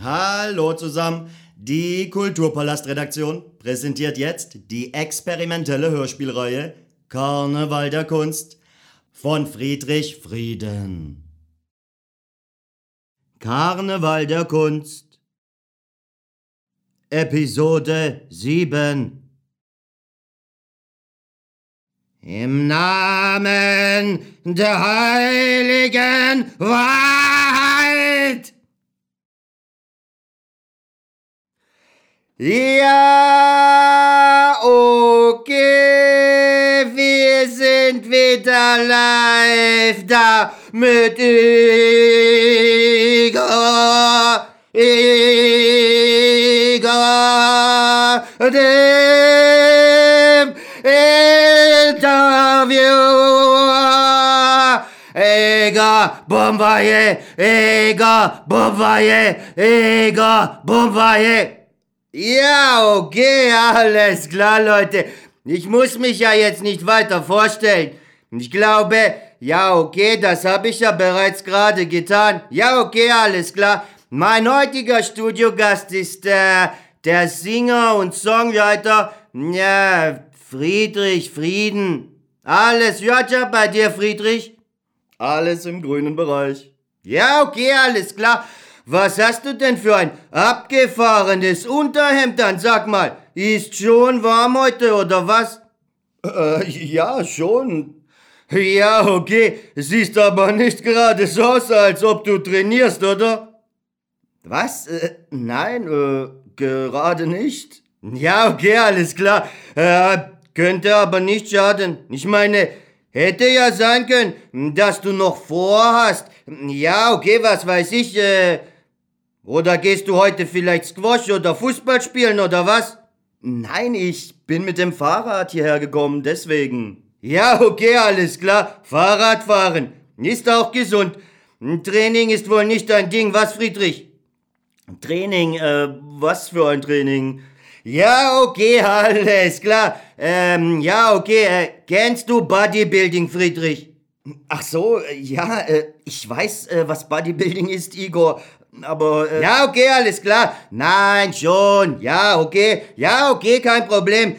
Hallo zusammen. Die Kulturpalast-Redaktion präsentiert jetzt die experimentelle Hörspielreihe Karneval der Kunst von Friedrich Frieden. Karneval der Kunst Episode 7 Im Namen der heiligen Wahrheit! Ja, okay, wir sind wieder live da mit Igor, Igor, dem Interview. Igor Bombardier, Igor Bombardier, Igor Bombardier. Ja, okay, alles klar, Leute. Ich muss mich ja jetzt nicht weiter vorstellen. Ich glaube, ja, okay, das habe ich ja bereits gerade getan. Ja, okay, alles klar. Mein heutiger Studiogast ist äh, der Singer und Songwriter, ja, Friedrich Frieden. Alles ja bei dir, Friedrich? Alles im grünen Bereich. Ja, okay, alles klar. Was hast du denn für ein abgefahrenes Unterhemd dann? Sag mal, ist schon warm heute oder was? Äh, ja, schon. Ja, okay. Siehst aber nicht gerade so aus, als ob du trainierst, oder? Was? Äh, nein, äh, gerade nicht. Ja, okay, alles klar. Äh, könnte aber nicht schaden. Ich meine, hätte ja sein können, dass du noch vorhast. Ja, okay, was weiß ich, äh, oder gehst du heute vielleicht Squash oder Fußball spielen oder was? Nein, ich bin mit dem Fahrrad hierher gekommen, deswegen. Ja, okay, alles klar. Fahrradfahren. Ist auch gesund. Training ist wohl nicht dein Ding, was, Friedrich? Training, äh, was für ein Training? Ja, okay, alles klar. Ähm, ja, okay, äh, kennst du Bodybuilding, Friedrich? Ach so, ja, äh, ich weiß, äh, was Bodybuilding ist, Igor, aber... Äh ja, okay, alles klar. Nein, schon. Ja, okay. Ja, okay, kein Problem.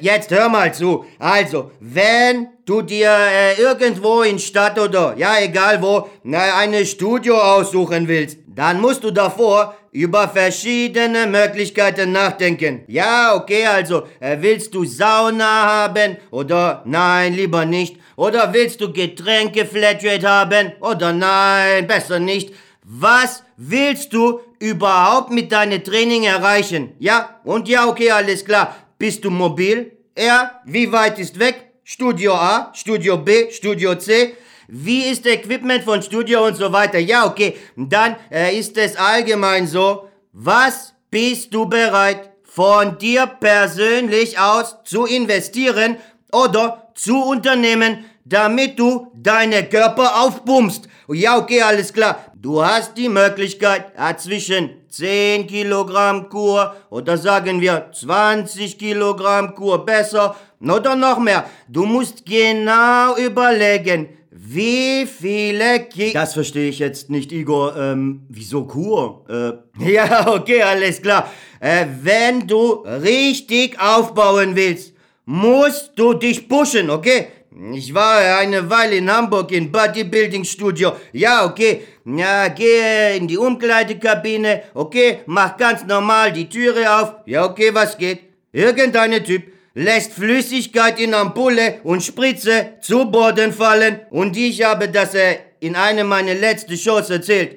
Jetzt hör mal zu. Also, wenn du dir äh, irgendwo in Stadt oder, ja, egal wo, na, eine Studio aussuchen willst, dann musst du davor über verschiedene Möglichkeiten nachdenken. Ja, okay, also, äh, willst du Sauna haben oder nein, lieber nicht? Oder willst du Getränke Flatrate haben oder nein, besser nicht? Was willst du überhaupt mit deinem Training erreichen? Ja? Und ja, okay, alles klar. Bist du mobil? Ja. Wie weit ist weg? Studio A, Studio B, Studio C. Wie ist Equipment von Studio und so weiter? Ja, okay. Dann äh, ist es allgemein so. Was bist du bereit von dir persönlich aus zu investieren oder zu unternehmen, damit du deine Körper aufpumpst? Ja, okay, alles klar. Du hast die Möglichkeit, zwischen 10 Kilogramm Kur oder sagen wir 20 Kilogramm Kur besser oder noch mehr. Du musst genau überlegen, wie viele Ki Das verstehe ich jetzt nicht, Igor. Ähm, wieso Kur? Äh. Ja, okay, alles klar. Äh, wenn du richtig aufbauen willst, musst du dich pushen, okay? Ich war eine Weile in Hamburg im Bodybuilding Studio. Ja, okay. Ja, gehe in die Umkleidekabine. Okay, mach ganz normal die Türe auf. Ja, okay, was geht? Irgendeine Typ lässt Flüssigkeit in Ampulle und Spritze zu Boden fallen. Und ich habe das äh, in einem meiner letzten Shows erzählt.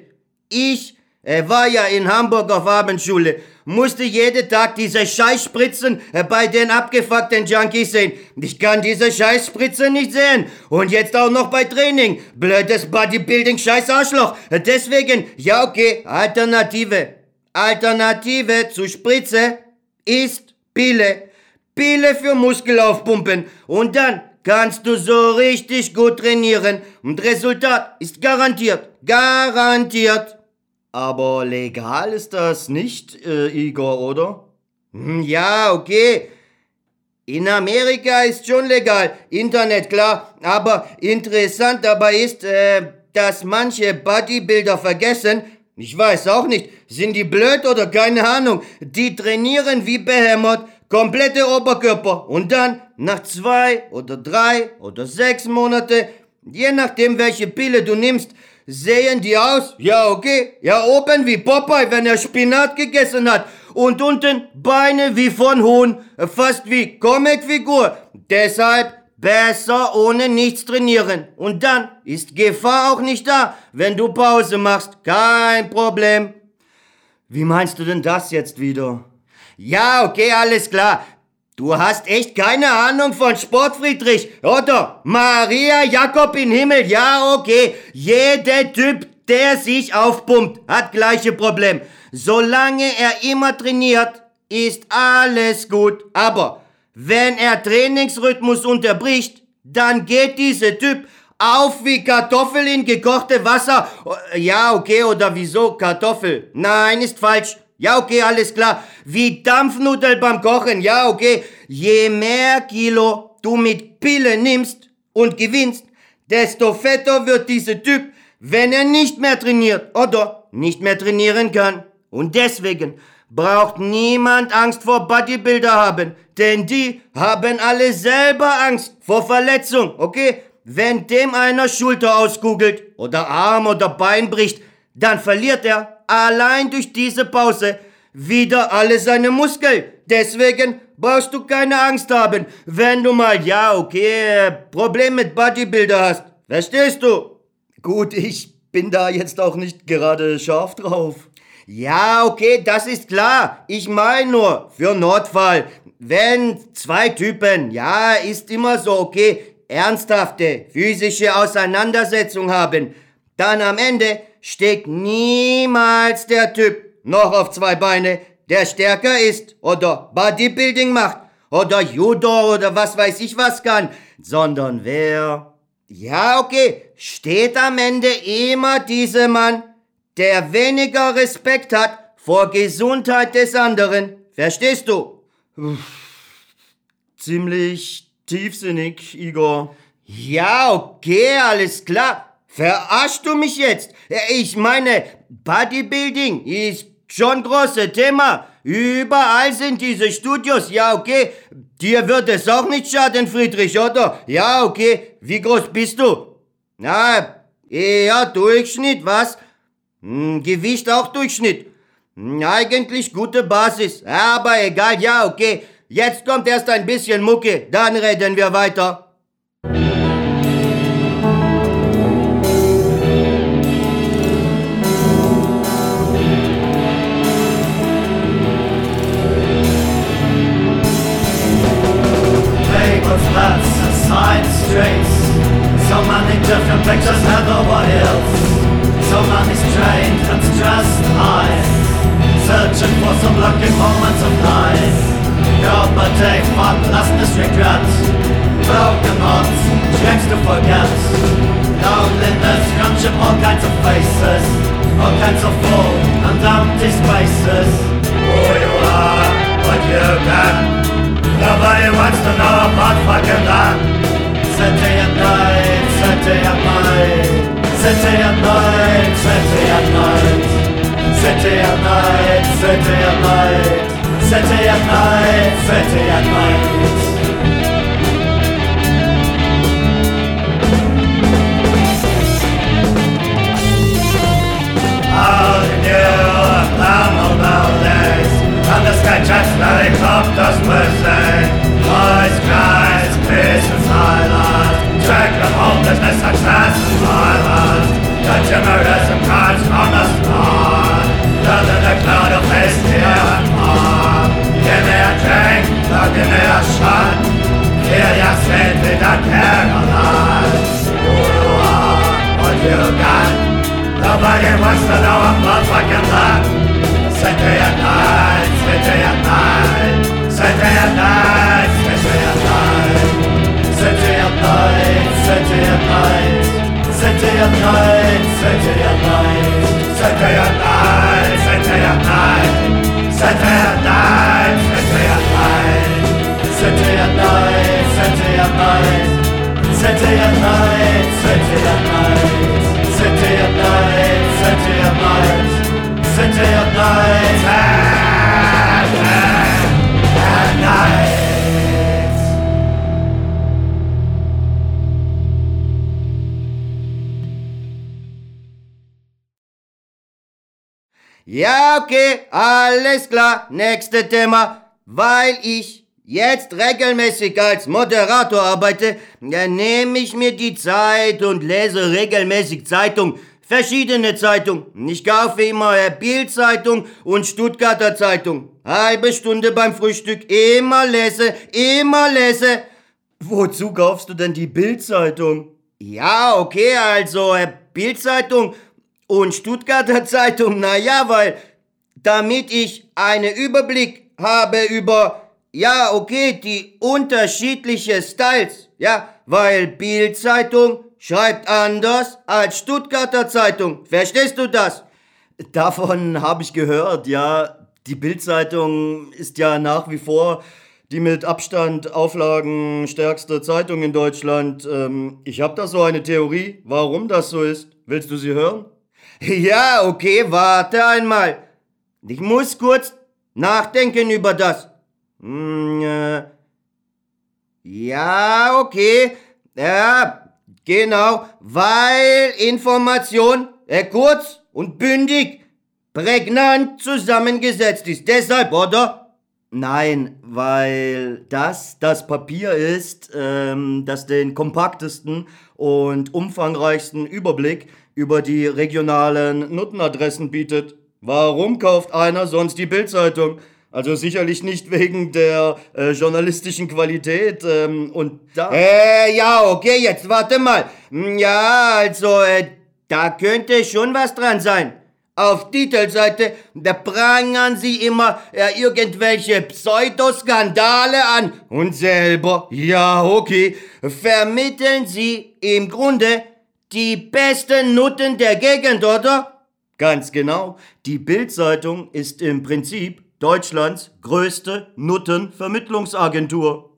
Ich er war ja in Hamburg auf Abendschule, musste jeden Tag diese Scheißspritzen äh, bei den abgefuckten Junkies sehen. Ich kann diese Scheißspritzen nicht sehen. Und jetzt auch noch bei Training. Blödes Bodybuilding, scheiß Arschloch. Deswegen, ja okay, Alternative. Alternative zu Spritze ist Pille. Pille für Muskelaufpumpen. Und dann kannst du so richtig gut trainieren. Und Resultat ist garantiert. Garantiert. Aber legal ist das nicht, äh, Igor, oder? Hm, ja, okay. In Amerika ist schon legal, Internet klar, aber interessant dabei ist, äh, dass manche Bodybuilder vergessen, Ich weiß auch nicht, sind die blöd oder keine Ahnung. Die trainieren wie Behemoth, komplette Oberkörper und dann nach zwei oder drei oder sechs Monate, je nachdem welche Pille du nimmst, sehen die aus, ja okay, ja oben wie Popeye, wenn er Spinat gegessen hat und unten Beine wie von Huhn, fast wie Comicfigur. Deshalb besser ohne nichts trainieren. Und dann ist Gefahr auch nicht da, wenn du Pause machst. Kein Problem. Wie meinst du denn das jetzt wieder? Ja, okay, alles klar. Du hast echt keine Ahnung von Sport, Friedrich, oder? Maria Jakob in Himmel, ja, okay. Jeder Typ, der sich aufpumpt, hat gleiche Problem. Solange er immer trainiert, ist alles gut. Aber wenn er Trainingsrhythmus unterbricht, dann geht dieser Typ auf wie Kartoffel in gekochte Wasser. Ja, okay, oder wieso Kartoffel? Nein, ist falsch. Ja, okay, alles klar. Wie Dampfnudel beim Kochen. Ja, okay. Je mehr Kilo du mit Pille nimmst und gewinnst, desto fetter wird dieser Typ, wenn er nicht mehr trainiert oder nicht mehr trainieren kann. Und deswegen braucht niemand Angst vor Bodybuilder haben, denn die haben alle selber Angst vor Verletzung, okay? Wenn dem einer Schulter auskugelt oder Arm oder Bein bricht, dann verliert er allein durch diese Pause wieder alle seine Muskeln. Deswegen brauchst du keine Angst haben, wenn du mal, ja, okay, Problem mit Bodybuilder hast. Verstehst du? Gut, ich bin da jetzt auch nicht gerade scharf drauf. Ja, okay, das ist klar. Ich meine nur, für Notfall, wenn zwei Typen, ja, ist immer so, okay, ernsthafte physische Auseinandersetzung haben, dann am Ende steht niemals der Typ noch auf zwei Beine, der stärker ist oder Bodybuilding macht oder Judo oder was weiß ich was kann, sondern wer, ja, okay, steht am Ende immer dieser Mann, der weniger Respekt hat vor Gesundheit des anderen. Verstehst du? Ziemlich tiefsinnig, Igor. Ja, okay, alles klar. Verarschst du mich jetzt? Ich meine, Bodybuilding ist schon großes Thema. Überall sind diese Studios. Ja, okay. Dir wird es auch nicht schaden, Friedrich, oder? Ja, okay. Wie groß bist du? Na, eher Durchschnitt, was? Hm, Gewicht auch Durchschnitt. Hm, eigentlich gute Basis. Aber egal, ja, okay. Jetzt kommt erst ein bisschen Mucke, dann reden wir weiter. Streets. So many different pictures everywhere else. So many strange and stressed eyes. Searching for some lucky moments of life. Covered fun, lastness, regret. Broken hearts, strange to forget. Loneliness, friendship, all kinds of faces. All kinds of full and empty spaces. Who you are, what you can. Nobody wants to know about fucking that. Saturday at night, Saturday at night, Saturday at night, Saturday at night, Saturday at night, Saturday at night, Saturday at night, Saturday at. All new abnormal nowadays, and the just like up does Wednesday. Boys cry. Mrs. island, check the homelessness of in Island, The timorous and crimes the start. Doesn't a cloud of face here and more. Give me a drink, give me a shot. Kill your sin, night, Saturday at night, Saturday at night, Saturday at night, Saturday at night, Saturday at night, Saturday at night, Saturday at night, Saturday at night, Saturday at night, Saturday at night, Saturday at night, Saturday at night, at night. Ja, okay, alles klar. Nächste Thema. Weil ich jetzt regelmäßig als Moderator arbeite, dann nehme ich mir die Zeit und lese regelmäßig Zeitung. Verschiedene Zeitungen. Ich kaufe immer Bildzeitung und Stuttgarter Zeitung. Halbe Stunde beim Frühstück. Immer lese, immer lese. Wozu kaufst du denn die Bildzeitung? Ja, okay, also äh, Bildzeitung und Stuttgarter Zeitung, naja, weil damit ich einen Überblick habe über, ja, okay, die unterschiedliche Styles, ja, weil Bildzeitung schreibt anders als Stuttgarter Zeitung. Verstehst du das? Davon habe ich gehört, ja. Die Bildzeitung ist ja nach wie vor die mit Abstand auflagenstärkste Zeitung in Deutschland. Ähm, ich habe da so eine Theorie, warum das so ist. Willst du sie hören? Ja, okay, warte einmal. Ich muss kurz nachdenken über das. Hm, äh, ja, okay. Ja, genau, weil Information äh, kurz und bündig, prägnant zusammengesetzt ist. Deshalb, oder? Nein, weil das das Papier ist, ähm, das den kompaktesten und umfangreichsten Überblick über die regionalen Nuttenadressen bietet. Warum kauft einer sonst die Bildzeitung? Also sicherlich nicht wegen der äh, journalistischen Qualität ähm, und da. Äh, ja, okay, jetzt warte mal. Hm, Ja, also, äh, da könnte schon was dran sein. Auf Titelseite, da prangern sie immer äh, irgendwelche Pseudoskandale an. Und selber, ja, okay, vermitteln sie im Grunde die besten Nutten der Gegend, oder? Ganz genau. Die Bildzeitung ist im Prinzip Deutschlands größte Nuttenvermittlungsagentur.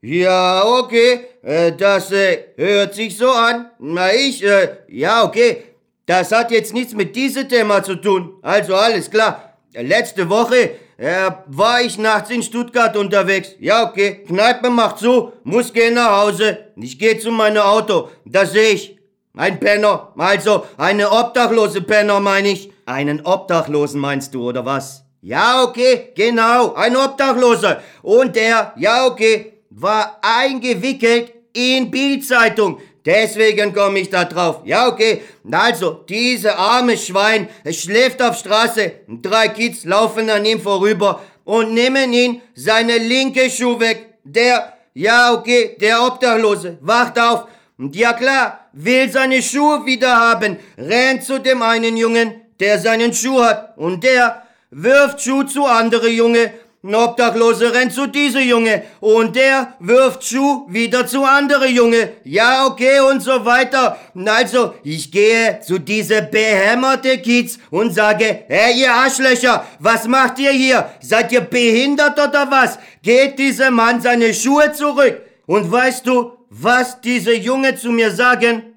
Ja, okay, äh, das äh, hört sich so an. Na, ich, äh, ja, okay, das hat jetzt nichts mit diesem Thema zu tun. Also alles klar. Letzte Woche äh, war ich nachts in Stuttgart unterwegs. Ja, okay, Kneipe macht zu, muss gehen nach Hause. Ich gehe zu meinem Auto, da sehe ich. Ein Penner, also eine obdachlose Penner meine ich. Einen Obdachlosen meinst du, oder was? Ja, okay, genau, ein Obdachloser. Und der, ja, okay, war eingewickelt in Bildzeitung. Deswegen komme ich da drauf. Ja, okay. Also, diese arme Schwein, schläft auf Straße. Drei Kids laufen an ihm vorüber und nehmen ihn seine linke Schuh weg. Der, ja, okay, der Obdachlose, wacht auf. Und ja klar, will seine Schuhe wieder haben, rennt zu dem einen Jungen, der seinen Schuh hat. Und der wirft Schuh zu andere Junge. Ein Obdachlose rennt zu diese Junge. Und der wirft Schuh wieder zu andere Junge. Ja, okay, und so weiter. Also, ich gehe zu diese behämmerte Kids und sage, hey, ihr Arschlöcher, was macht ihr hier? Seid ihr behindert oder was? Geht dieser Mann seine Schuhe zurück. Und weißt du, was diese Junge zu mir sagen?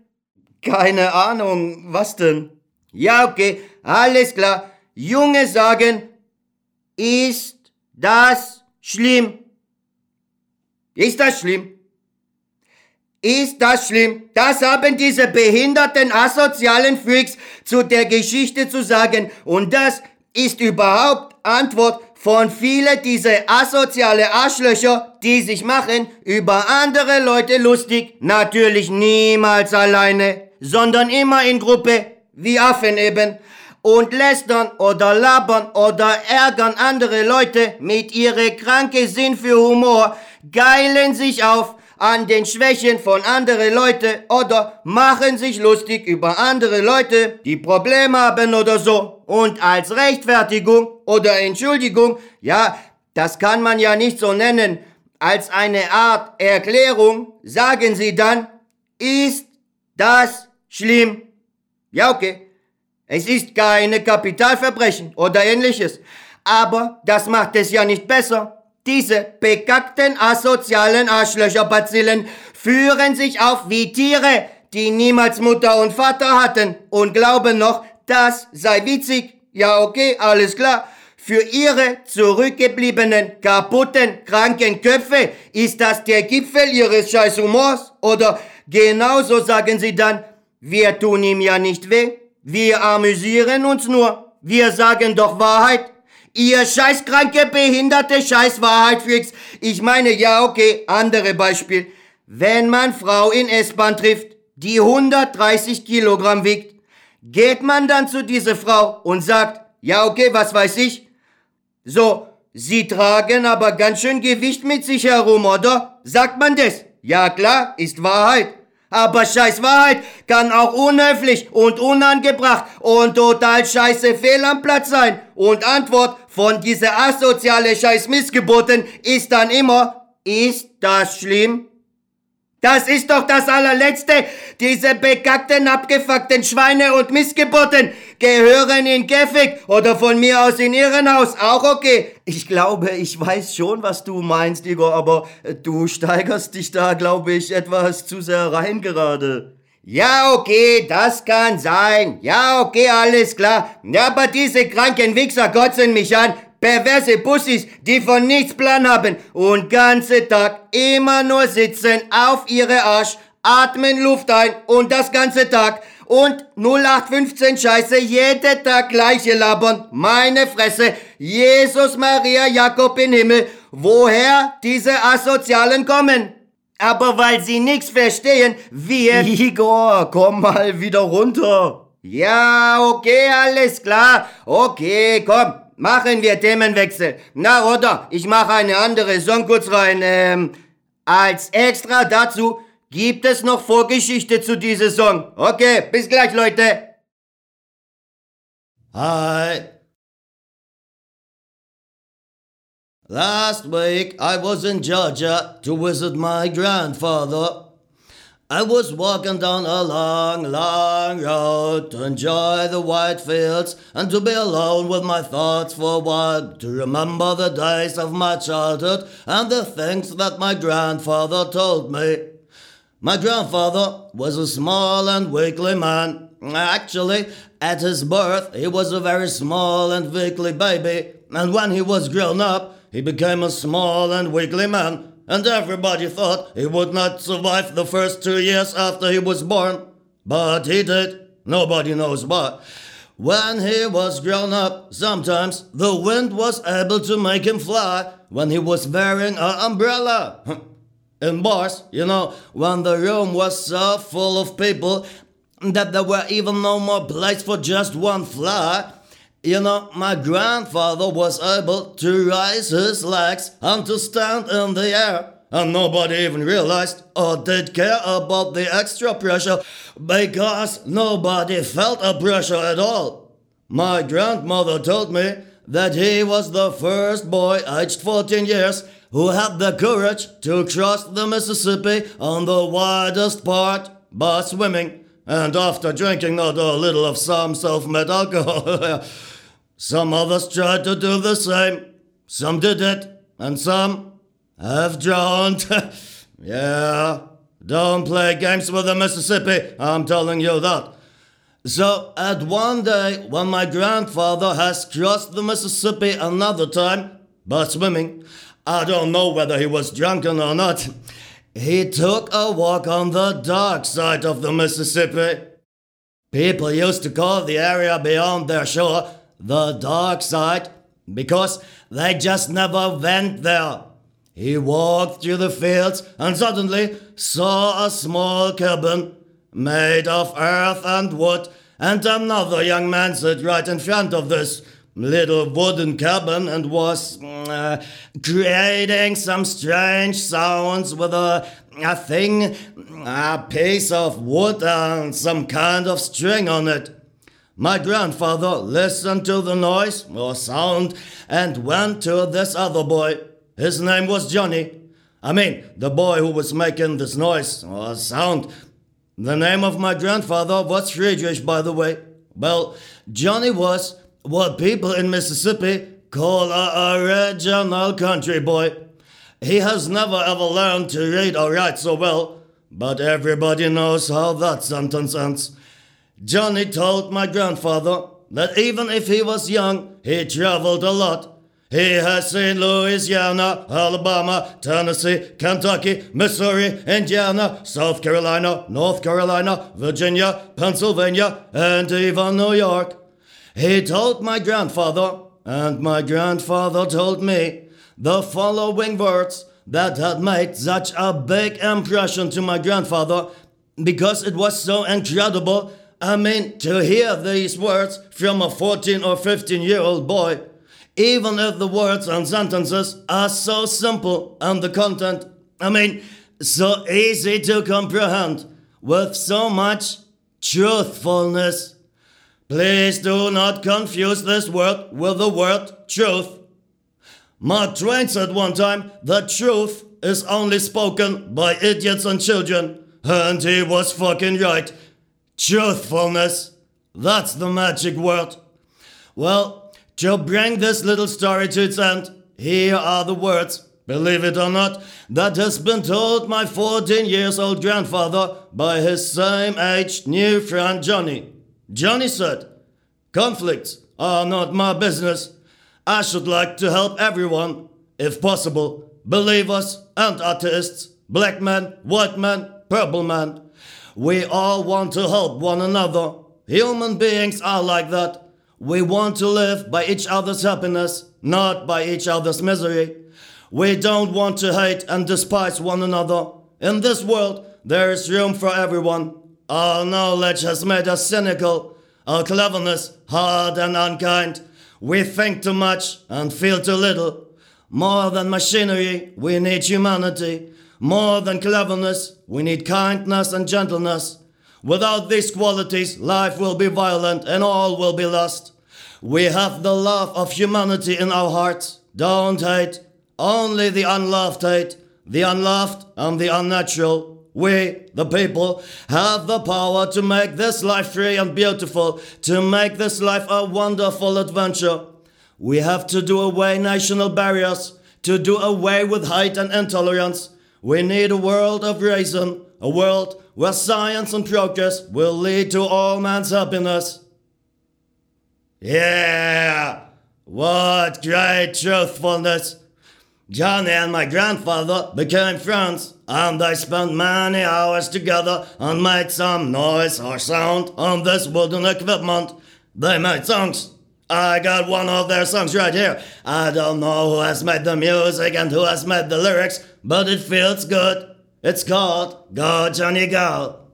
Keine Ahnung, was denn? Ja, okay, alles klar. Junge sagen, ist das schlimm? Ist das schlimm? Ist das schlimm? Das haben diese behinderten asozialen Freaks zu der Geschichte zu sagen. Und das ist überhaupt Antwort von vielen dieser asoziale Arschlöcher, die sich machen über andere Leute lustig. Natürlich niemals alleine, sondern immer in Gruppe, wie Affen eben. Und lästern oder labern oder ärgern andere Leute mit ihrer kranke Sinn für Humor, geilen sich auf an den Schwächen von anderen Leute oder machen sich lustig über andere Leute, die Probleme haben oder so. Und als Rechtfertigung oder Entschuldigung, ja, das kann man ja nicht so nennen, als eine Art Erklärung, sagen sie dann, ist das schlimm? Ja, okay. Es ist keine Kapitalverbrechen oder ähnliches. Aber das macht es ja nicht besser. Diese bekackten asozialen Arschlöcherbazillen führen sich auf wie Tiere, die niemals Mutter und Vater hatten und glauben noch, das sei witzig. Ja, okay, alles klar. Für ihre zurückgebliebenen, kaputten, kranken Köpfe ist das der Gipfel ihres scheiß Humors? Oder genauso sagen sie dann, wir tun ihm ja nicht weh, wir amüsieren uns nur, wir sagen doch Wahrheit. Ihr scheißkranke, behinderte Scheißwahrheitfreaks. Ich meine, ja, okay, andere Beispiel. Wenn man Frau in S-Bahn trifft, die 130 Kilogramm wiegt, geht man dann zu dieser Frau und sagt, ja, okay, was weiß ich? So, Sie tragen aber ganz schön Gewicht mit sich herum, oder? Sagt man das? Ja, klar, ist Wahrheit. Aber scheiß Wahrheit kann auch unhöflich und unangebracht und total scheiße fehl am Platz sein. Und Antwort von dieser asoziale scheiß Missgeboten ist dann immer, ist das schlimm? Das ist doch das allerletzte. Diese bekackten, abgefuckten Schweine und Missgeburten gehören in Käfig oder von mir aus in Irrenhaus. Auch okay. Ich glaube, ich weiß schon, was du meinst, Igor, aber äh, du steigerst dich da, glaube ich, etwas zu sehr rein gerade. Ja, okay, das kann sein. Ja, okay, alles klar. Ja, aber diese kranken Wichser kotzen mich an perverse Bussis, die von nichts Plan haben und ganze Tag immer nur sitzen auf ihre Arsch, atmen Luft ein und das ganze Tag und 0815 Scheiße jeden Tag gleiche labern. Meine Fresse, Jesus Maria Jakob im Himmel, woher diese Asozialen kommen? Aber weil sie nichts verstehen, wir... Igor, komm mal wieder runter. Ja, okay, alles klar. Okay, komm, Machen wir Themenwechsel. Na, oder? Ich mache eine andere Song kurz rein. Ähm, als extra dazu gibt es noch Vorgeschichte zu dieser Song. Okay, bis gleich, Leute. Hi. Last week I was in Georgia to visit my grandfather. I was walking down a long, long road to enjoy the white fields and to be alone with my thoughts for a while, to remember the days of my childhood and the things that my grandfather told me. My grandfather was a small and weakly man. Actually, at his birth, he was a very small and weakly baby, and when he was grown up, he became a small and weakly man and everybody thought he would not survive the first two years after he was born. But he did. Nobody knows why. When he was grown up, sometimes the wind was able to make him fly when he was wearing an umbrella. In bars, you know, when the room was so full of people that there were even no more place for just one fly, you know, my grandfather was able to raise his legs and to stand in the air. And nobody even realized or did care about the extra pressure because nobody felt a pressure at all. My grandmother told me that he was the first boy aged 14 years who had the courage to cross the Mississippi on the widest part by swimming and after drinking a little of some self-made alcohol. Some others tried to do the same. Some did it, and some have drowned. yeah, don't play games with the Mississippi, I'm telling you that. So, at one day, when my grandfather has crossed the Mississippi another time by swimming, I don't know whether he was drunken or not, he took a walk on the dark side of the Mississippi. People used to call the area beyond their shore the dark side because they just never went there. He walked through the fields and suddenly saw a small cabin made of earth and wood, and another young man sat right in front of this little wooden cabin and was uh, creating some strange sounds with a, a thing, a piece of wood and some kind of string on it. My grandfather listened to the noise or sound and went to this other boy. His name was Johnny. I mean, the boy who was making this noise or sound. The name of my grandfather was Friedrich, by the way. Well, Johnny was what people in Mississippi call a original country boy. He has never ever learned to read or write so well, but everybody knows how that sentence ends. Johnny told my grandfather that even if he was young, he traveled a lot. He has seen Louisiana, Alabama, Tennessee, Kentucky, Missouri, Indiana, South Carolina, North Carolina, Virginia, Pennsylvania, and even New York. He told my grandfather, and my grandfather told me, the following words that had made such a big impression to my grandfather because it was so incredible. I mean, to hear these words from a 14 or 15 year old boy even if the words and sentences are so simple and the content, I mean, so easy to comprehend, with so much truthfulness. Please do not confuse this word with the word truth. Mark Twain said one time that truth is only spoken by idiots and children, and he was fucking right. Truthfulness, that's the magic word. Well, to bring this little story to its end, here are the words, believe it or not, that has been told my 14 years old grandfather by his same aged new friend Johnny. Johnny said, Conflicts are not my business. I should like to help everyone, if possible, believers and atheists, black men, white men, purple men. We all want to help one another. Human beings are like that. We want to live by each other's happiness, not by each other's misery. We don't want to hate and despise one another. In this world, there is room for everyone. Our knowledge has made us cynical, our cleverness hard and unkind. We think too much and feel too little. More than machinery, we need humanity. More than cleverness, we need kindness and gentleness. Without these qualities, life will be violent and all will be lost. We have the love of humanity in our hearts. Don't hate. Only the unloved hate. The unloved and the unnatural. We, the people, have the power to make this life free and beautiful, to make this life a wonderful adventure. We have to do away national barriers, to do away with hate and intolerance. We need a world of reason, a world where science and progress will lead to all man's happiness. Yeah, what great truthfulness. Johnny and my grandfather became friends, and they spent many hours together and made some noise or sound on this wooden equipment. They made songs. I got one of their songs right here. I don't know who has made the music and who has made the lyrics, but it feels good. It's called Go Johnny Go.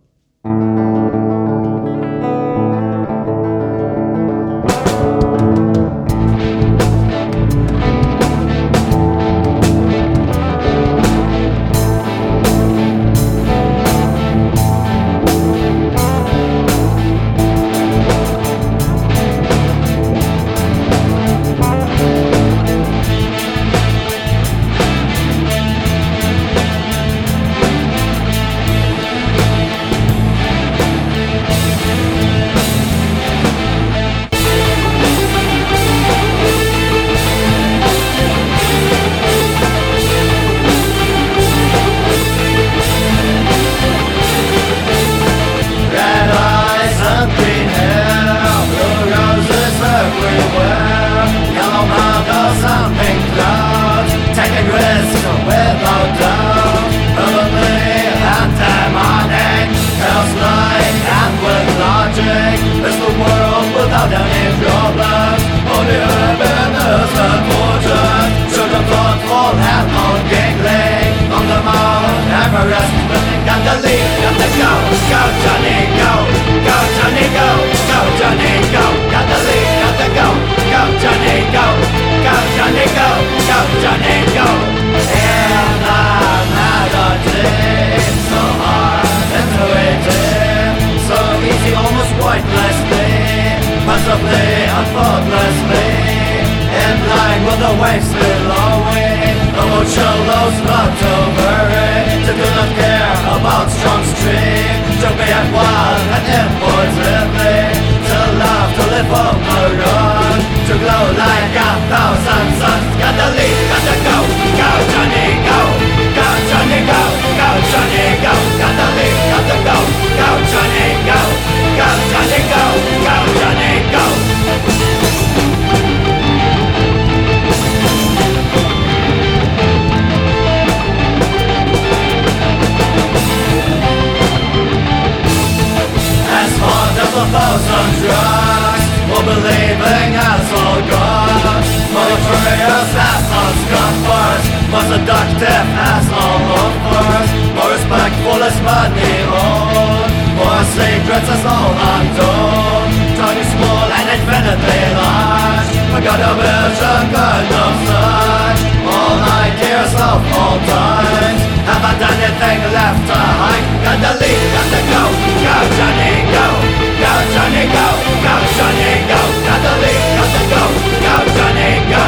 of a thousand drugs Or believing us all gods Monotorious as all scoffers More seductive as all lovers More respectful as money owned More secrets as all untold Tiny small and infinitely large I got a vision good of such All ideas of all times have I done anything left to hide? Got the lead, got the go, go Johnny go. Go, Johnny, go. Go, Johnny, go. Got to leave, got to go. Go, Johnny, go.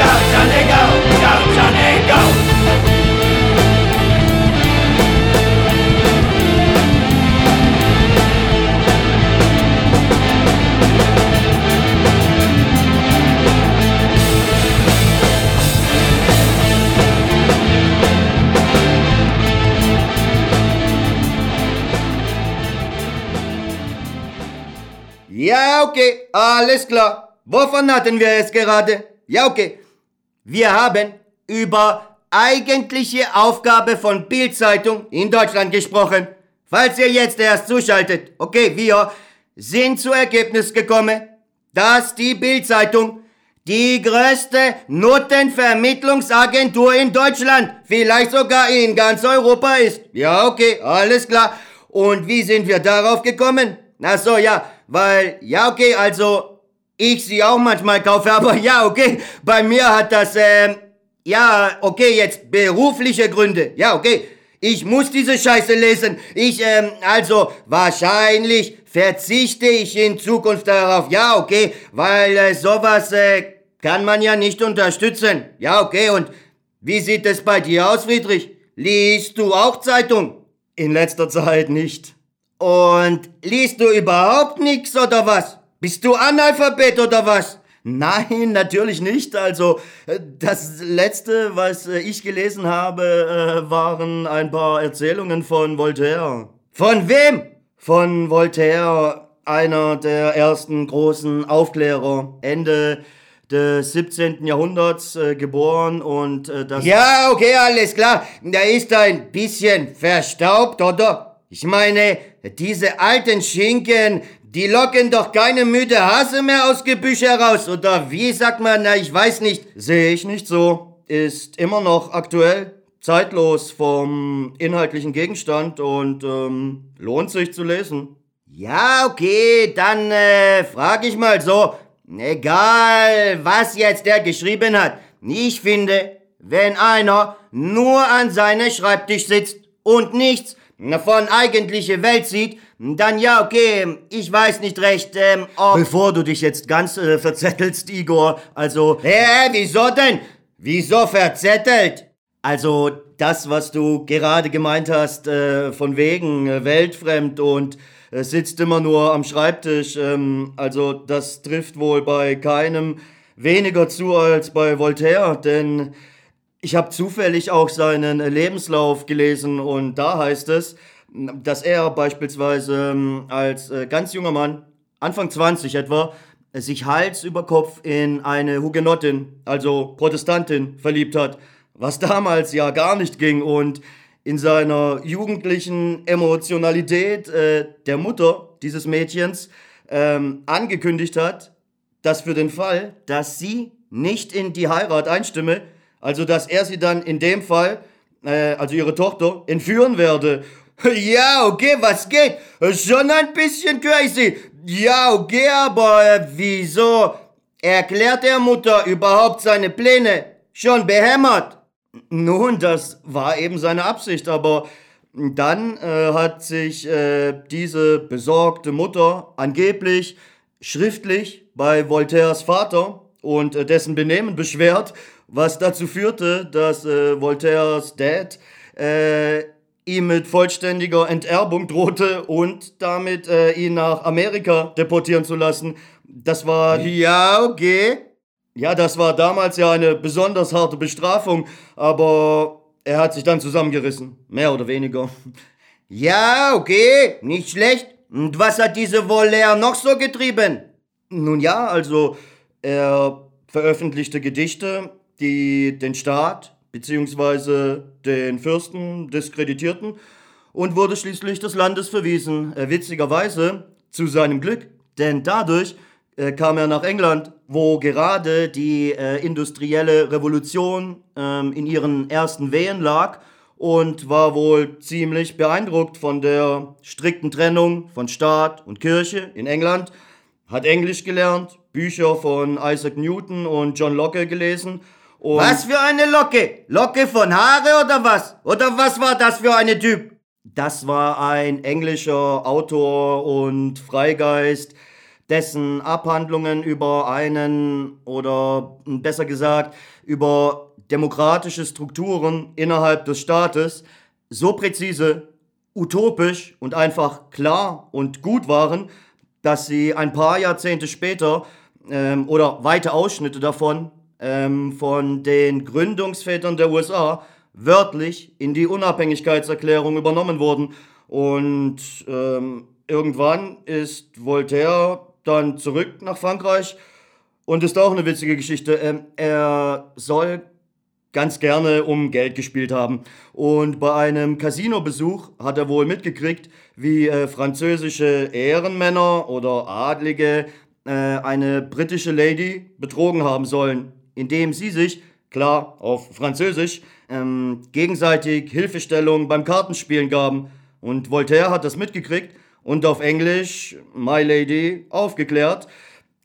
Go, Johnny, go. Go, Johnny, go. Ja, okay, alles klar. Wovon hatten wir es gerade? Ja, okay. Wir haben über eigentliche Aufgabe von Bildzeitung in Deutschland gesprochen. Falls ihr jetzt erst zuschaltet, okay, wir sind zu Ergebnis gekommen, dass die Bildzeitung die größte Notenvermittlungsagentur in Deutschland, vielleicht sogar in ganz Europa ist. Ja, okay, alles klar. Und wie sind wir darauf gekommen? Ach so, ja, weil, ja, okay, also ich sie auch manchmal kaufe, aber ja, okay, bei mir hat das, ähm, ja, okay, jetzt berufliche Gründe. Ja, okay, ich muss diese Scheiße lesen. Ich, ähm, also wahrscheinlich verzichte ich in Zukunft darauf. Ja, okay, weil äh, sowas äh, kann man ja nicht unterstützen. Ja, okay, und wie sieht es bei dir aus, Friedrich? Liest du auch Zeitung? In letzter Zeit nicht. Und liest du überhaupt nichts oder was? Bist du Analphabet oder was? Nein, natürlich nicht. Also äh, das letzte, was äh, ich gelesen habe, äh, waren ein paar Erzählungen von Voltaire. Von wem? Von Voltaire, einer der ersten großen Aufklärer, Ende des 17. Jahrhunderts äh, geboren und äh, das... Ja, okay, alles klar. Der ist ein bisschen verstaubt, oder? Ich meine, diese alten Schinken, die locken doch keine müde Hase mehr aus Gebüsch heraus, oder wie sagt man, na, ich weiß nicht. Sehe ich nicht so. Ist immer noch aktuell, zeitlos vom inhaltlichen Gegenstand und ähm, lohnt sich zu lesen. Ja, okay, dann äh, frage ich mal so. Egal, was jetzt der geschrieben hat. Ich finde, wenn einer nur an seinem Schreibtisch sitzt und nichts von eigentliche Welt sieht, dann ja, okay, ich weiß nicht recht, ähm, ob... Bevor du dich jetzt ganz äh, verzettelst, Igor, also... Hä, wieso denn? Wieso verzettelt? Also das, was du gerade gemeint hast, äh, von wegen äh, weltfremd und äh, sitzt immer nur am Schreibtisch, ähm, also das trifft wohl bei keinem weniger zu als bei Voltaire, denn ich habe zufällig auch seinen Lebenslauf gelesen und da heißt es, dass er beispielsweise ähm, als äh, ganz junger Mann, Anfang 20 etwa, sich Hals über Kopf in eine Hugenottin, also Protestantin, verliebt hat, was damals ja gar nicht ging und in seiner jugendlichen Emotionalität äh, der Mutter dieses Mädchens ähm, angekündigt hat, dass für den Fall, dass sie nicht in die Heirat einstimme, also dass er sie dann in dem Fall, äh, also ihre Tochter, entführen werde. Ja, okay, was geht? Schon ein bisschen crazy. Ja, okay, aber äh, wieso erklärt der Mutter überhaupt seine Pläne? Schon behämmert. Nun, das war eben seine Absicht, aber dann äh, hat sich äh, diese besorgte Mutter angeblich schriftlich bei Voltaires Vater und äh, dessen Benehmen beschwert, was dazu führte, dass äh, Voltaires Dad äh, ihm mit vollständiger Enterbung drohte und damit äh, ihn nach Amerika deportieren zu lassen. Das war... Ja, okay. Ja, das war damals ja eine besonders harte Bestrafung, aber er hat sich dann zusammengerissen, mehr oder weniger. Ja, okay, nicht schlecht. Und was hat diese Voltaire noch so getrieben? Nun ja, also er veröffentlichte Gedichte, die den Staat bzw. den Fürsten diskreditierten und wurde schließlich des Landes verwiesen. Äh, witzigerweise zu seinem Glück, denn dadurch äh, kam er nach England, wo gerade die äh, industrielle Revolution ähm, in ihren ersten Wehen lag und war wohl ziemlich beeindruckt von der strikten Trennung von Staat und Kirche in England, hat Englisch gelernt, Bücher von Isaac Newton und John Locke gelesen. Und Was für eine Locke? Locke von Haare oder was? Oder was war das für eine Typ? Das war ein englischer Autor und Freigeist, dessen Abhandlungen über einen oder besser gesagt über demokratische Strukturen innerhalb des Staates so präzise, utopisch und einfach klar und gut waren, dass sie ein paar Jahrzehnte später ähm, oder weite Ausschnitte davon ähm, von den Gründungsvätern der USA wörtlich in die Unabhängigkeitserklärung übernommen wurden. Und ähm, irgendwann ist Voltaire dann zurück nach Frankreich und ist auch eine witzige Geschichte. Ähm, er soll ganz gerne um Geld gespielt haben. Und bei einem Casino-Besuch hat er wohl mitgekriegt, wie äh, französische Ehrenmänner oder Adlige äh, eine britische Lady betrogen haben sollen, indem sie sich, klar auf Französisch, ähm, gegenseitig Hilfestellung beim Kartenspielen gaben. Und Voltaire hat das mitgekriegt und auf Englisch My Lady aufgeklärt.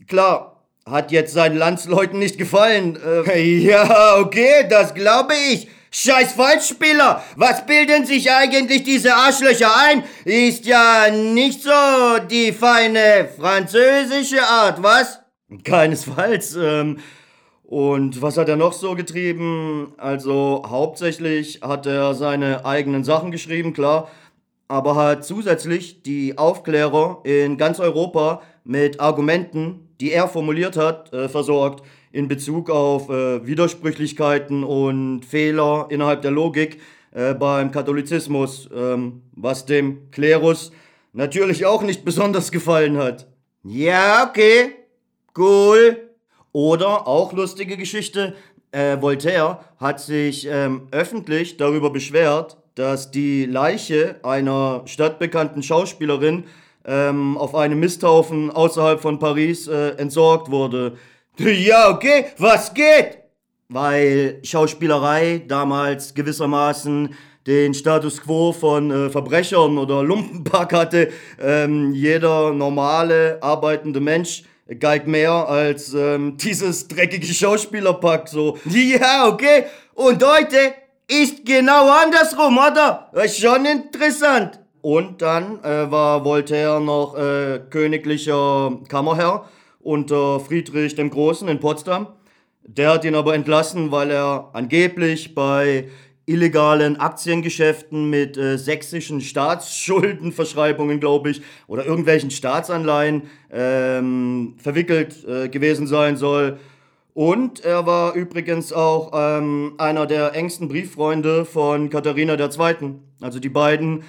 Klar, hat jetzt seinen Landsleuten nicht gefallen. Äh, Ja, okay, das glaube ich. Scheiß Falschspieler! Was bilden sich eigentlich diese Arschlöcher ein? Ist ja nicht so die feine französische Art, was? Keinesfalls. Ähm, und was hat er noch so getrieben? Also hauptsächlich hat er seine eigenen Sachen geschrieben, klar, aber hat zusätzlich die Aufklärer in ganz Europa mit Argumenten, die er formuliert hat, äh, versorgt in Bezug auf äh, Widersprüchlichkeiten und Fehler innerhalb der Logik äh, beim Katholizismus, ähm, was dem Klerus natürlich auch nicht besonders gefallen hat. Ja, okay. Cool. Oder auch lustige Geschichte, äh, Voltaire hat sich ähm, öffentlich darüber beschwert, dass die Leiche einer stadtbekannten Schauspielerin ähm, auf einem Misthaufen außerhalb von Paris äh, entsorgt wurde. Ja, okay. Was geht? Weil Schauspielerei damals gewissermaßen den Status quo von äh, Verbrechern oder Lumpenpack hatte. Ähm, jeder normale, arbeitende Mensch galt mehr als ähm, dieses dreckige Schauspielerpack. So. Ja, okay. Und heute ist genau andersrum, oder? Schon interessant. Und dann äh, war Voltaire noch äh, königlicher Kammerherr unter Friedrich dem Großen in Potsdam. Der hat ihn aber entlassen, weil er angeblich bei illegalen Aktiengeschäften mit äh, sächsischen Staatsschuldenverschreibungen, glaube ich, oder irgendwelchen Staatsanleihen ähm, verwickelt äh, gewesen sein soll. Und er war übrigens auch ähm, einer der engsten Brieffreunde von Katharina II. Also die beiden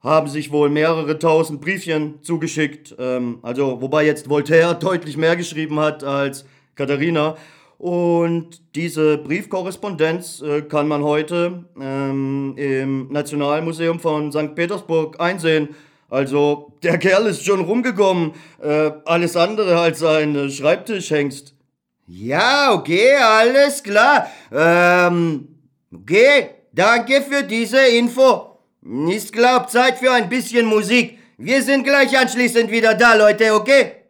haben sich wohl mehrere tausend Briefchen zugeschickt. Ähm, also wobei jetzt Voltaire deutlich mehr geschrieben hat als Katharina. Und diese Briefkorrespondenz äh, kann man heute ähm, im Nationalmuseum von St. Petersburg einsehen. Also der Kerl ist schon rumgekommen. Äh, alles andere als ein Schreibtischhengst. Ja, okay, alles klar. Ähm, okay, danke für diese Info. Ist glaub Zeit für ein bisschen Musik. Wir sind gleich anschließend wieder da, Leute, okay?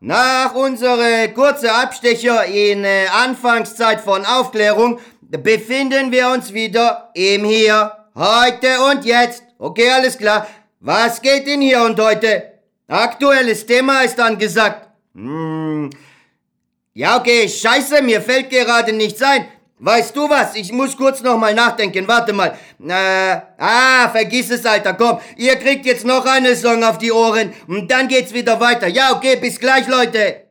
Nach unserer kurzen Abstecher in äh, Anfangszeit von Aufklärung befinden wir uns wieder im Hier, heute und jetzt. Okay, alles klar. Was geht in hier und heute? Aktuelles Thema ist angesagt. Hm. Ja, okay, scheiße, mir fällt gerade nichts ein. Weißt du was? Ich muss kurz noch mal nachdenken. Warte mal. Äh, ah, vergiss es, Alter. Komm, ihr kriegt jetzt noch eine Song auf die Ohren und dann geht's wieder weiter. Ja, okay, bis gleich, Leute.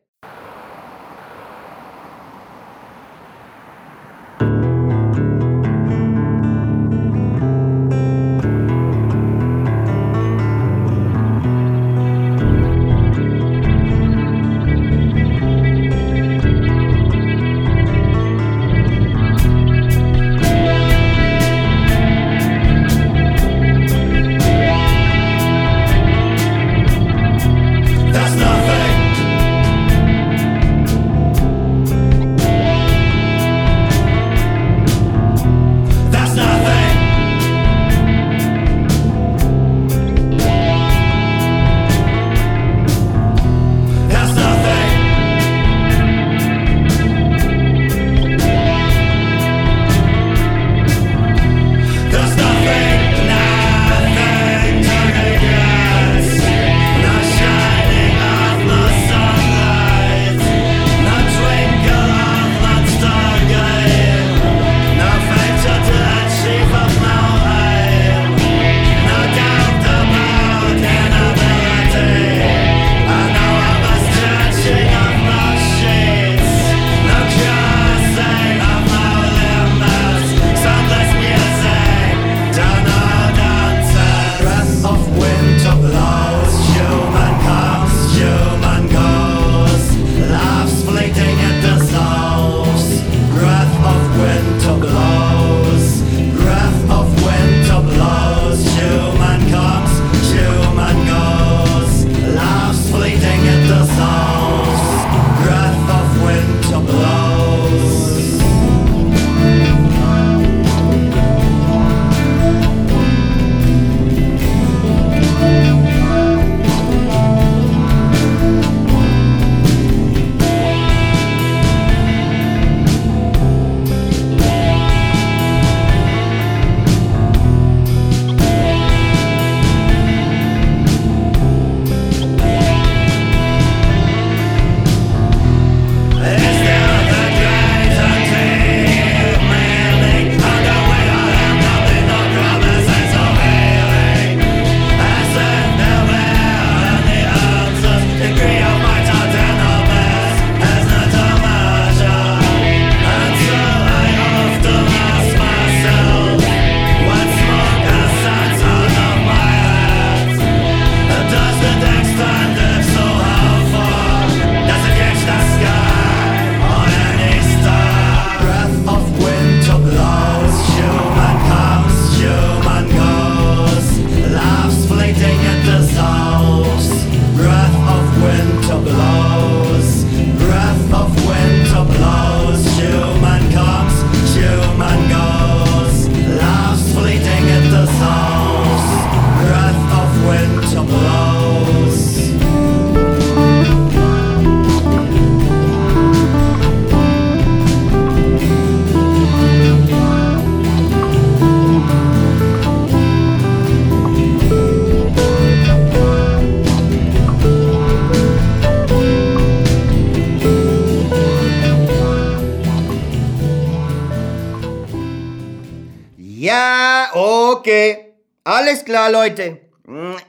Leute.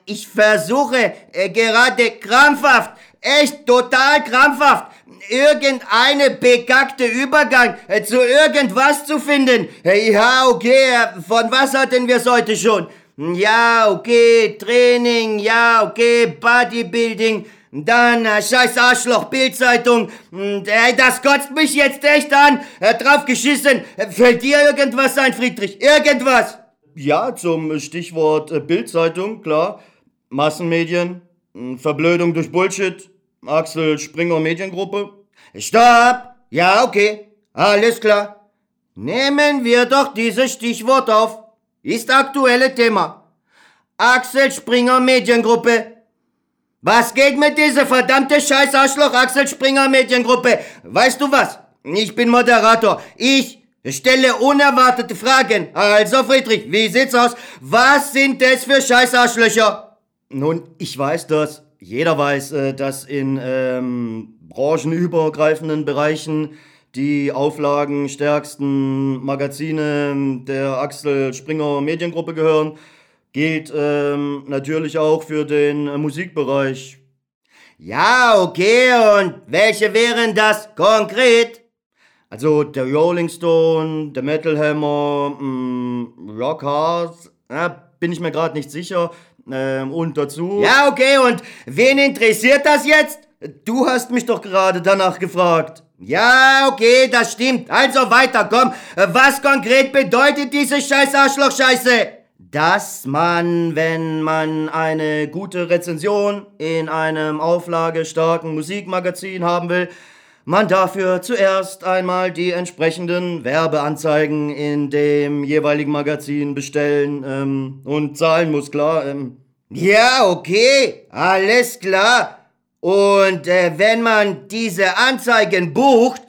Ich versuche äh, gerade krampfhaft, echt total krampfhaft, irgendeine bekackte Übergang äh, zu irgendwas zu finden. Äh, Ja, okay, äh, von was hatten wir heute schon? Ja, okay, Training, ja, okay, Bodybuilding, dann äh, scheiß Arschloch, Bildzeitung. Ey, das kotzt mich jetzt echt an. Äh, drauf geschissen. Äh, Fällt dir irgendwas ein, Friedrich? Irgendwas? Ja, zum Stichwort äh, Bildzeitung, klar. Massenmedien, mh, Verblödung durch Bullshit, Axel Springer Mediengruppe. Stopp! Ja, okay. Alles klar. Nehmen wir doch dieses Stichwort auf. Ist aktuelle Thema. Axel Springer Mediengruppe. Was geht mit dieser verdammte Scheiß Arschloch Axel Springer Mediengruppe? Weißt du was? Ich bin Moderator. Ich stelle unerwartete Fragen. Also Friedrich, wie sieht's aus? Was sind das für Scheiß Arschlöcher? Nun, ich weiß das. Jeder weiß, äh, dass in ähm, branchenübergreifenden Bereichen die auflagenstärksten Magazine der Axel Springer Mediengruppe gehören. Gilt ähm, natürlich auch für den äh, Musikbereich. Ja, okay. Und welche wären das konkret? Also der Rolling Stone, der Metal Hammer, mh, Rock Hard, ja, bin ich mir gerade nicht sicher. Ähm, und dazu. Ja, okay. Und wen interessiert das jetzt? Du hast mich doch gerade danach gefragt. Ja, okay, das stimmt. Also weiter, komm. Was konkret bedeutet diese scheiß Arschloch-Scheiße? Dass man, wenn man eine gute Rezension in einem auflagestarken Musikmagazin haben will, man dafür zuerst einmal die entsprechenden Werbeanzeigen in dem jeweiligen Magazin bestellen ähm, und zahlen muss, klar. Ähm, Ja, okay, alles klar. Und äh, wenn man diese Anzeigen bucht,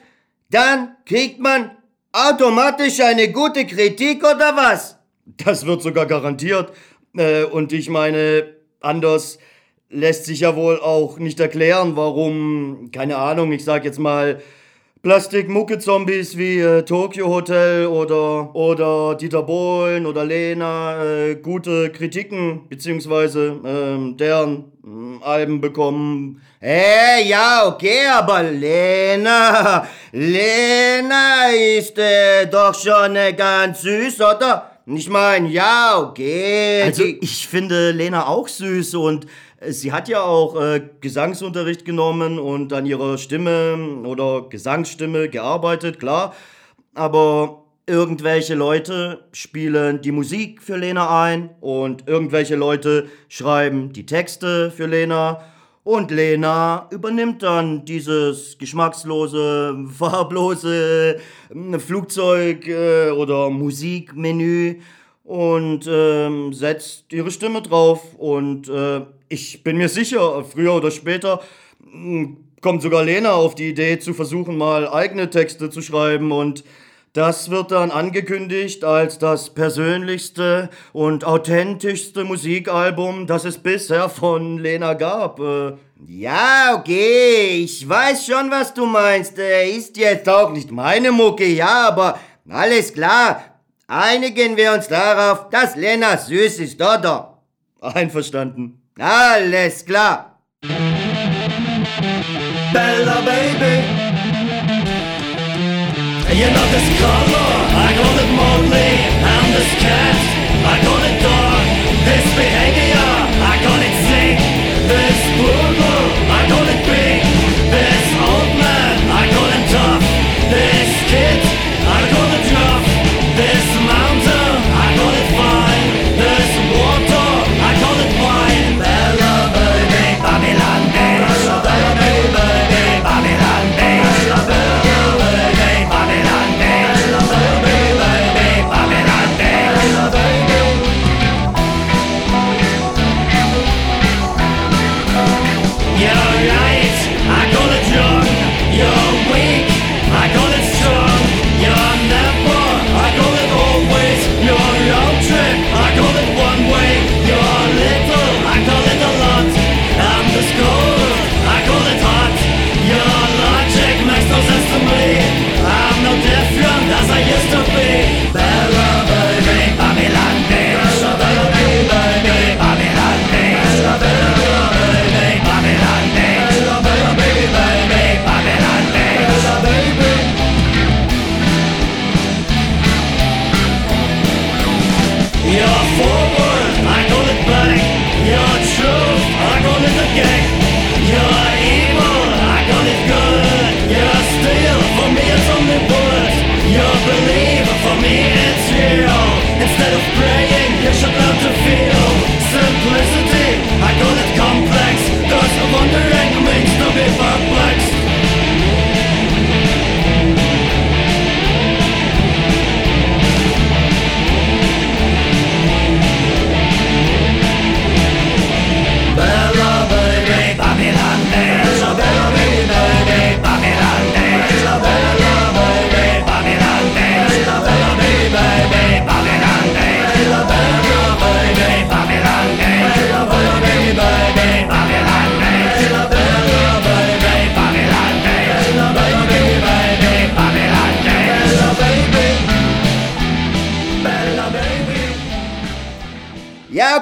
dann kriegt man automatisch eine gute Kritik oder was? Das wird sogar garantiert. Äh, und ich meine, anders lässt sich ja wohl auch nicht erklären, warum, keine Ahnung, ich sag jetzt mal, Plastik-Mucke-Zombies wie äh, Tokyo Hotel oder, oder Dieter Bohlen oder Lena äh, gute Kritiken beziehungsweise ähm, deren ähm, Alben bekommen. Äh, ja, okay, aber Lena, Lena ist äh, doch schon äh, ganz süß, oder? Ich mein, ja, okay. Also ich finde Lena auch süß und äh, sie hat ja auch äh, Gesangsunterricht genommen und an ihrer Stimme oder Gesangsstimme gearbeitet, klar. Aber irgendwelche Leute spielen die Musik für Lena ein und irgendwelche Leute schreiben die Texte für Lena. Und Lena übernimmt dann dieses geschmackslose, farblose äh, Flugzeug- äh, oder Musikmenü und ähm, setzt ihre Stimme drauf. Und äh, ich bin mir sicher, früher oder später mh, kommt sogar Lena auf die Idee zu versuchen, mal eigene Texte zu schreiben und das wird dann angekündigt als das persönlichste und authentischste Musikalbum, das es bisher von Lena gab. Äh, Ja, okay, ich weiß schon, was du meinst. Äh, ist jetzt auch nicht meine Mucke, ja, aber alles klar. Einigen wir uns darauf, dass Lena süß ist, oder? einverstanden. Alles klar. Bella baby. You know this color. I call it Molly And this cat. I call it dog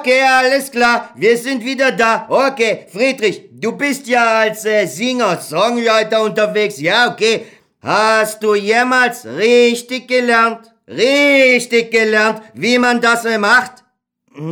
okay, alles klar. Wir sind wieder da. Okay, Friedrich, du bist ja als äh, Singer, Songwriter unterwegs. Ja, okay. Hast du jemals richtig gelernt? Richtig gelernt, wie man das äh, macht?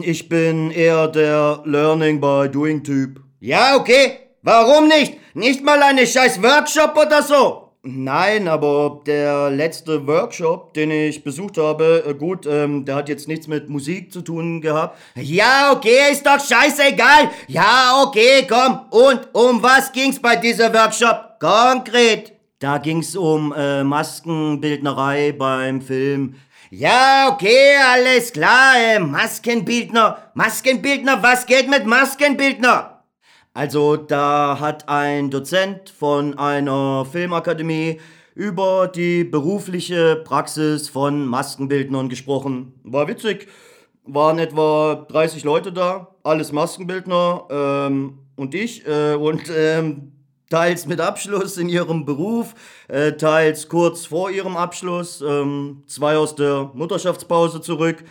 Ich bin eher der Learning by Doing Typ. Ja, okay. Warum nicht? Nicht mal eine scheiß Workshop oder so? Nein, aber der letzte Workshop, den ich besucht habe, äh, gut, ähm, der hat jetzt nichts mit Musik zu tun gehabt. Ja, okay, ist doch scheißegal. Ja, okay, komm. Und um was ging's bei dieser Workshop? Konkret. Da ging's um äh, Maskenbildnerei beim Film. Ja, okay, alles klar. Äh, Maskenbildner. Maskenbildner, was geht mit Maskenbildner? Also da hat ein Dozent von einer Filmakademie über die berufliche Praxis von Maskenbildnern gesprochen. War witzig. Waren etwa 30 Leute da, alles Maskenbildner ähm, und ich äh, und ähm, teils mit Abschluss in ihrem Beruf, äh, teils kurz vor ihrem Abschluss, ähm, zwei aus der Mutterschaftspause zurück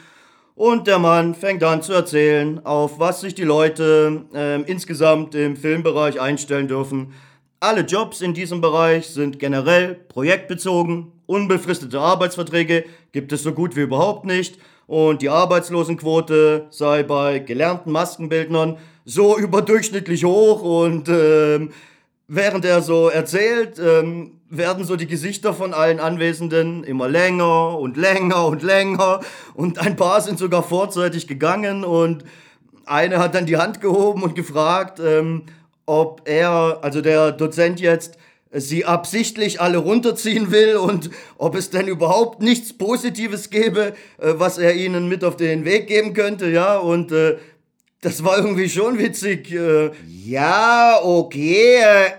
und der Mann fängt an zu erzählen, auf was sich die Leute äh, insgesamt im Filmbereich einstellen dürfen. Alle Jobs in diesem Bereich sind generell projektbezogen. Unbefristete Arbeitsverträge gibt es so gut wie überhaupt nicht. Und die Arbeitslosenquote sei bei gelernten Maskenbildnern so überdurchschnittlich hoch. Und ähm, während er so erzählt, ähm, werden so die Gesichter von allen Anwesenden immer länger und länger und länger und ein paar sind sogar vorzeitig gegangen und eine hat dann die Hand gehoben und gefragt, ähm, ob er, also der Dozent jetzt, sie absichtlich alle runterziehen will und ob es denn überhaupt nichts Positives gäbe, äh, was er ihnen mit auf den Weg geben könnte, ja, und äh, das war irgendwie schon witzig. Äh. Ja, okay, äh,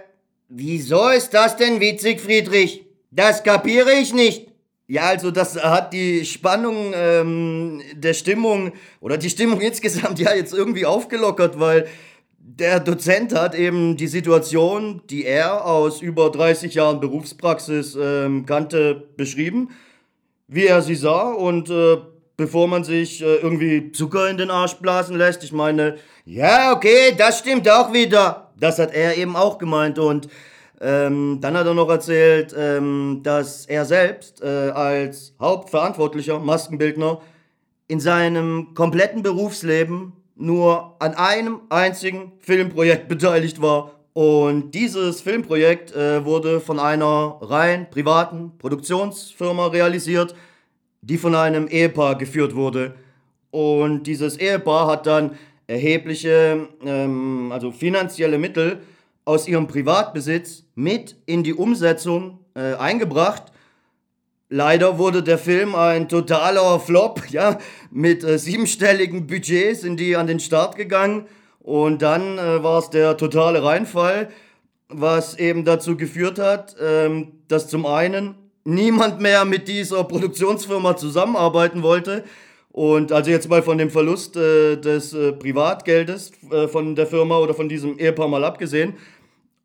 Wieso ist das denn witzig, Friedrich? Das kapiere ich nicht. Ja, also das hat die Spannung ähm, der Stimmung oder die Stimmung insgesamt ja jetzt irgendwie aufgelockert, weil der Dozent hat eben die Situation, die er aus über 30 Jahren Berufspraxis ähm, kannte, beschrieben, wie er sie sah und äh, bevor man sich äh, irgendwie Zucker in den Arsch blasen lässt, ich meine... Ja, okay, das stimmt auch wieder das hat er eben auch gemeint und ähm, dann hat er noch erzählt, ähm, dass er selbst äh, als hauptverantwortlicher Maskenbildner in seinem kompletten Berufsleben nur an einem einzigen Filmprojekt beteiligt war. Und dieses Filmprojekt äh, wurde von einer rein privaten Produktionsfirma realisiert, die von einem Ehepaar geführt wurde. Und dieses Ehepaar hat dann erhebliche, ähm, also finanzielle Mittel aus ihrem Privatbesitz mit in die Umsetzung äh, eingebracht. Leider wurde der Film ein totaler Flop, ja, mit äh, siebenstelligen Budgets sind die an den Start gegangen und dann äh, war es der totale Reinfall, was eben dazu geführt hat, ähm, dass zum einen niemand mehr mit dieser Produktionsfirma zusammenarbeiten wollte, und also jetzt mal von dem Verlust äh, des äh, Privatgeldes äh, von der Firma oder von diesem Ehepaar mal abgesehen.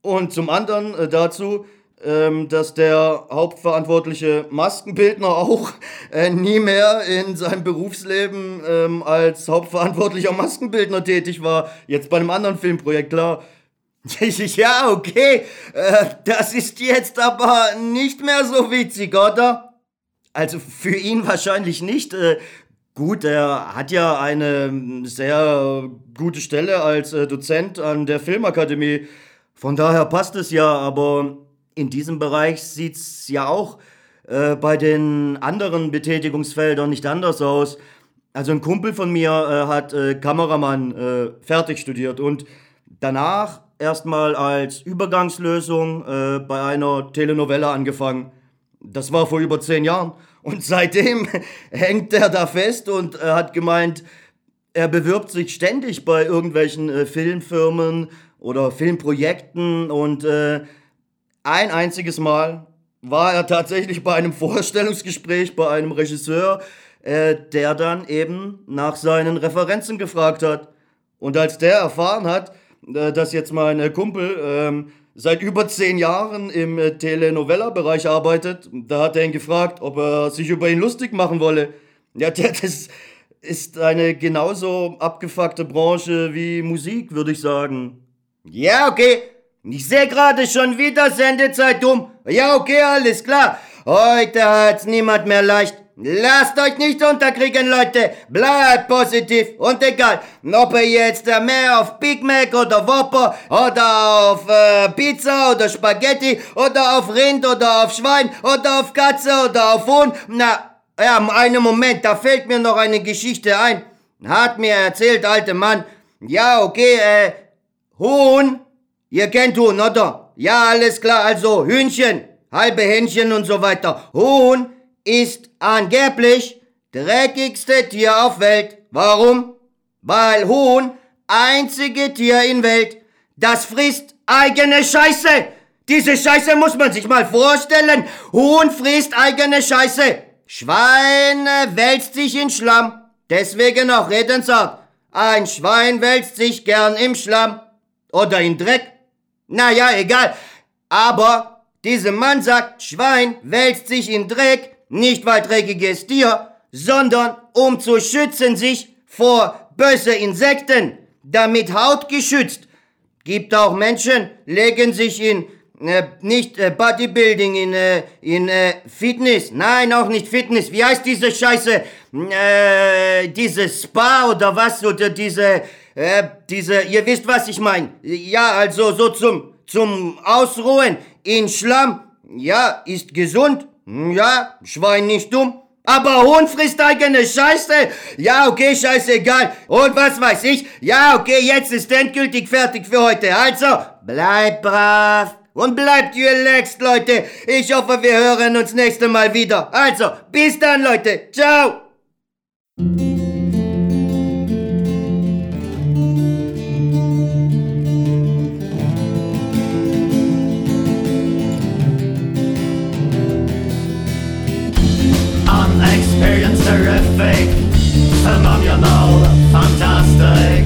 Und zum anderen äh, dazu, ähm, dass der hauptverantwortliche Maskenbildner auch äh, nie mehr in seinem Berufsleben ähm, als hauptverantwortlicher Maskenbildner tätig war. Jetzt bei einem anderen Filmprojekt, klar. ja, okay. Äh, das ist jetzt aber nicht mehr so witzig, oder? Also für ihn wahrscheinlich nicht. Gut, er hat ja eine sehr gute Stelle als äh, Dozent an der Filmakademie. Von daher passt es ja, aber in diesem Bereich sieht es ja auch äh, bei den anderen Betätigungsfeldern nicht anders aus. Also ein Kumpel von mir äh, hat äh, Kameramann äh, fertig studiert und danach erstmal als Übergangslösung äh, bei einer Telenovelle angefangen. Das war vor über zehn Jahren. Und seitdem hängt er da fest und äh, hat gemeint, er bewirbt sich ständig bei irgendwelchen äh, Filmfirmen oder Filmprojekten und äh, ein einziges Mal war er tatsächlich bei einem Vorstellungsgespräch bei einem Regisseur, äh, der dann eben nach seinen Referenzen gefragt hat. Und als der erfahren hat, äh, dass jetzt mein äh, Kumpel ähm, seit über zehn Jahren im äh, Telenovela-Bereich arbeitet. Da hat er ihn gefragt, ob er sich über ihn lustig machen wolle. Ja, das, ist eine genauso abgefuckte Branche wie Musik, würde ich sagen. Ja, okay. Ich sehe gerade schon wieder Sendezeit um. Ja, okay, alles klar. Heute hat's niemand mehr leicht. Lasst euch nicht unterkriegen, Leute. Bleibt positiv und egal, ob ihr jetzt mehr auf Big Mac oder Whopper oder auf äh, Pizza oder Spaghetti oder auf Rind oder auf Schwein oder auf Katze oder auf Huhn. Na, ja, einen Moment, da fällt mir noch eine Geschichte ein. Hat mir erzählt, alte Mann. Ja, okay, äh, Huhn. Ihr kennt Huhn, oder? Ja, alles klar, also Hühnchen, halbe Hähnchen und so weiter. Huhn ist angeblich dreckigste Tier auf Welt. Warum? Weil Huhn einzige Tier in Welt, das frisst eigene Scheiße. Diese Scheiße muss man sich mal vorstellen. Huhn frisst eigene Scheiße. Schwein wälzt sich in Schlamm. Deswegen auch Redensart. Ein Schwein wälzt sich gern im Schlamm. Oder in Dreck. Naja, egal. Aber dieser Mann sagt, Schwein wälzt sich in Dreck, nicht weil dreckiges Tier, sondern um zu schützen sich vor böse Insekten, damit Haut geschützt. Gibt auch Menschen, legen sich in äh, nicht äh, Bodybuilding, in, äh, in äh, Fitness. Nein, auch nicht Fitness. Wie heißt diese Scheiße? Äh, diese Spa oder was? Oder diese, äh, diese, ihr wisst, was ich meine. Ja, also so zum, zum Ausruhen in Schlamm. Ja, ist gesund. Hm, Ja, Schwein nicht dumm. Aber Huhn frisst eigene Scheiße. Ja, okay, scheißegal. Und was weiß ich? Ja, okay, jetzt ist endgültig fertig für heute. Also, bleibt brav. Und bleibt relaxed, Leute. Ich hoffe, wir hören uns nächste Mal wieder. Also, bis dann, Leute. Ciao. Terrific, phenomenal, fantastic,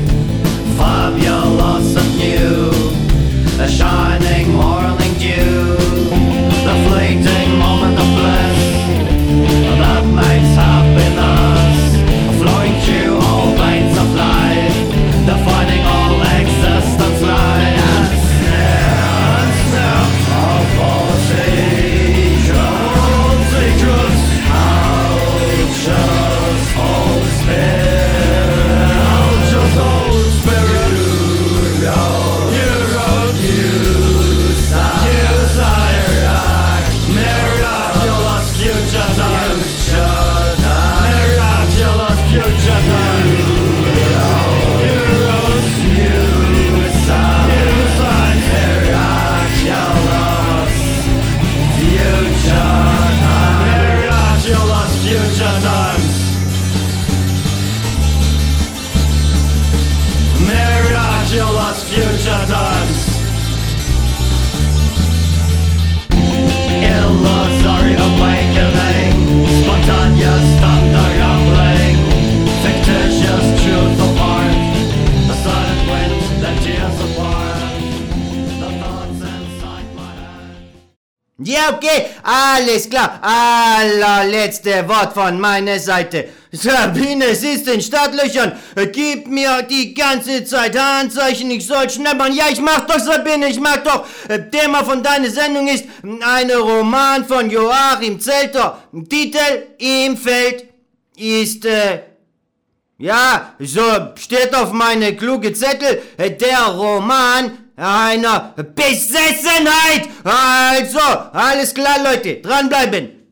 Allerletzte Wort von meiner Seite. Sabine, sie ist in Startlöchern. Gib mir die ganze Zeit Handzeichen, ich soll schnappern. Ja, ich mach doch, Sabine, ich mach doch. Thema von deiner Sendung ist ein Roman von Joachim Zelter. Titel Im Feld ist, äh, ja, so steht auf meine kluge Zettel, der Roman einer Besessenheit. Also, alles klar, Leute, dranbleiben.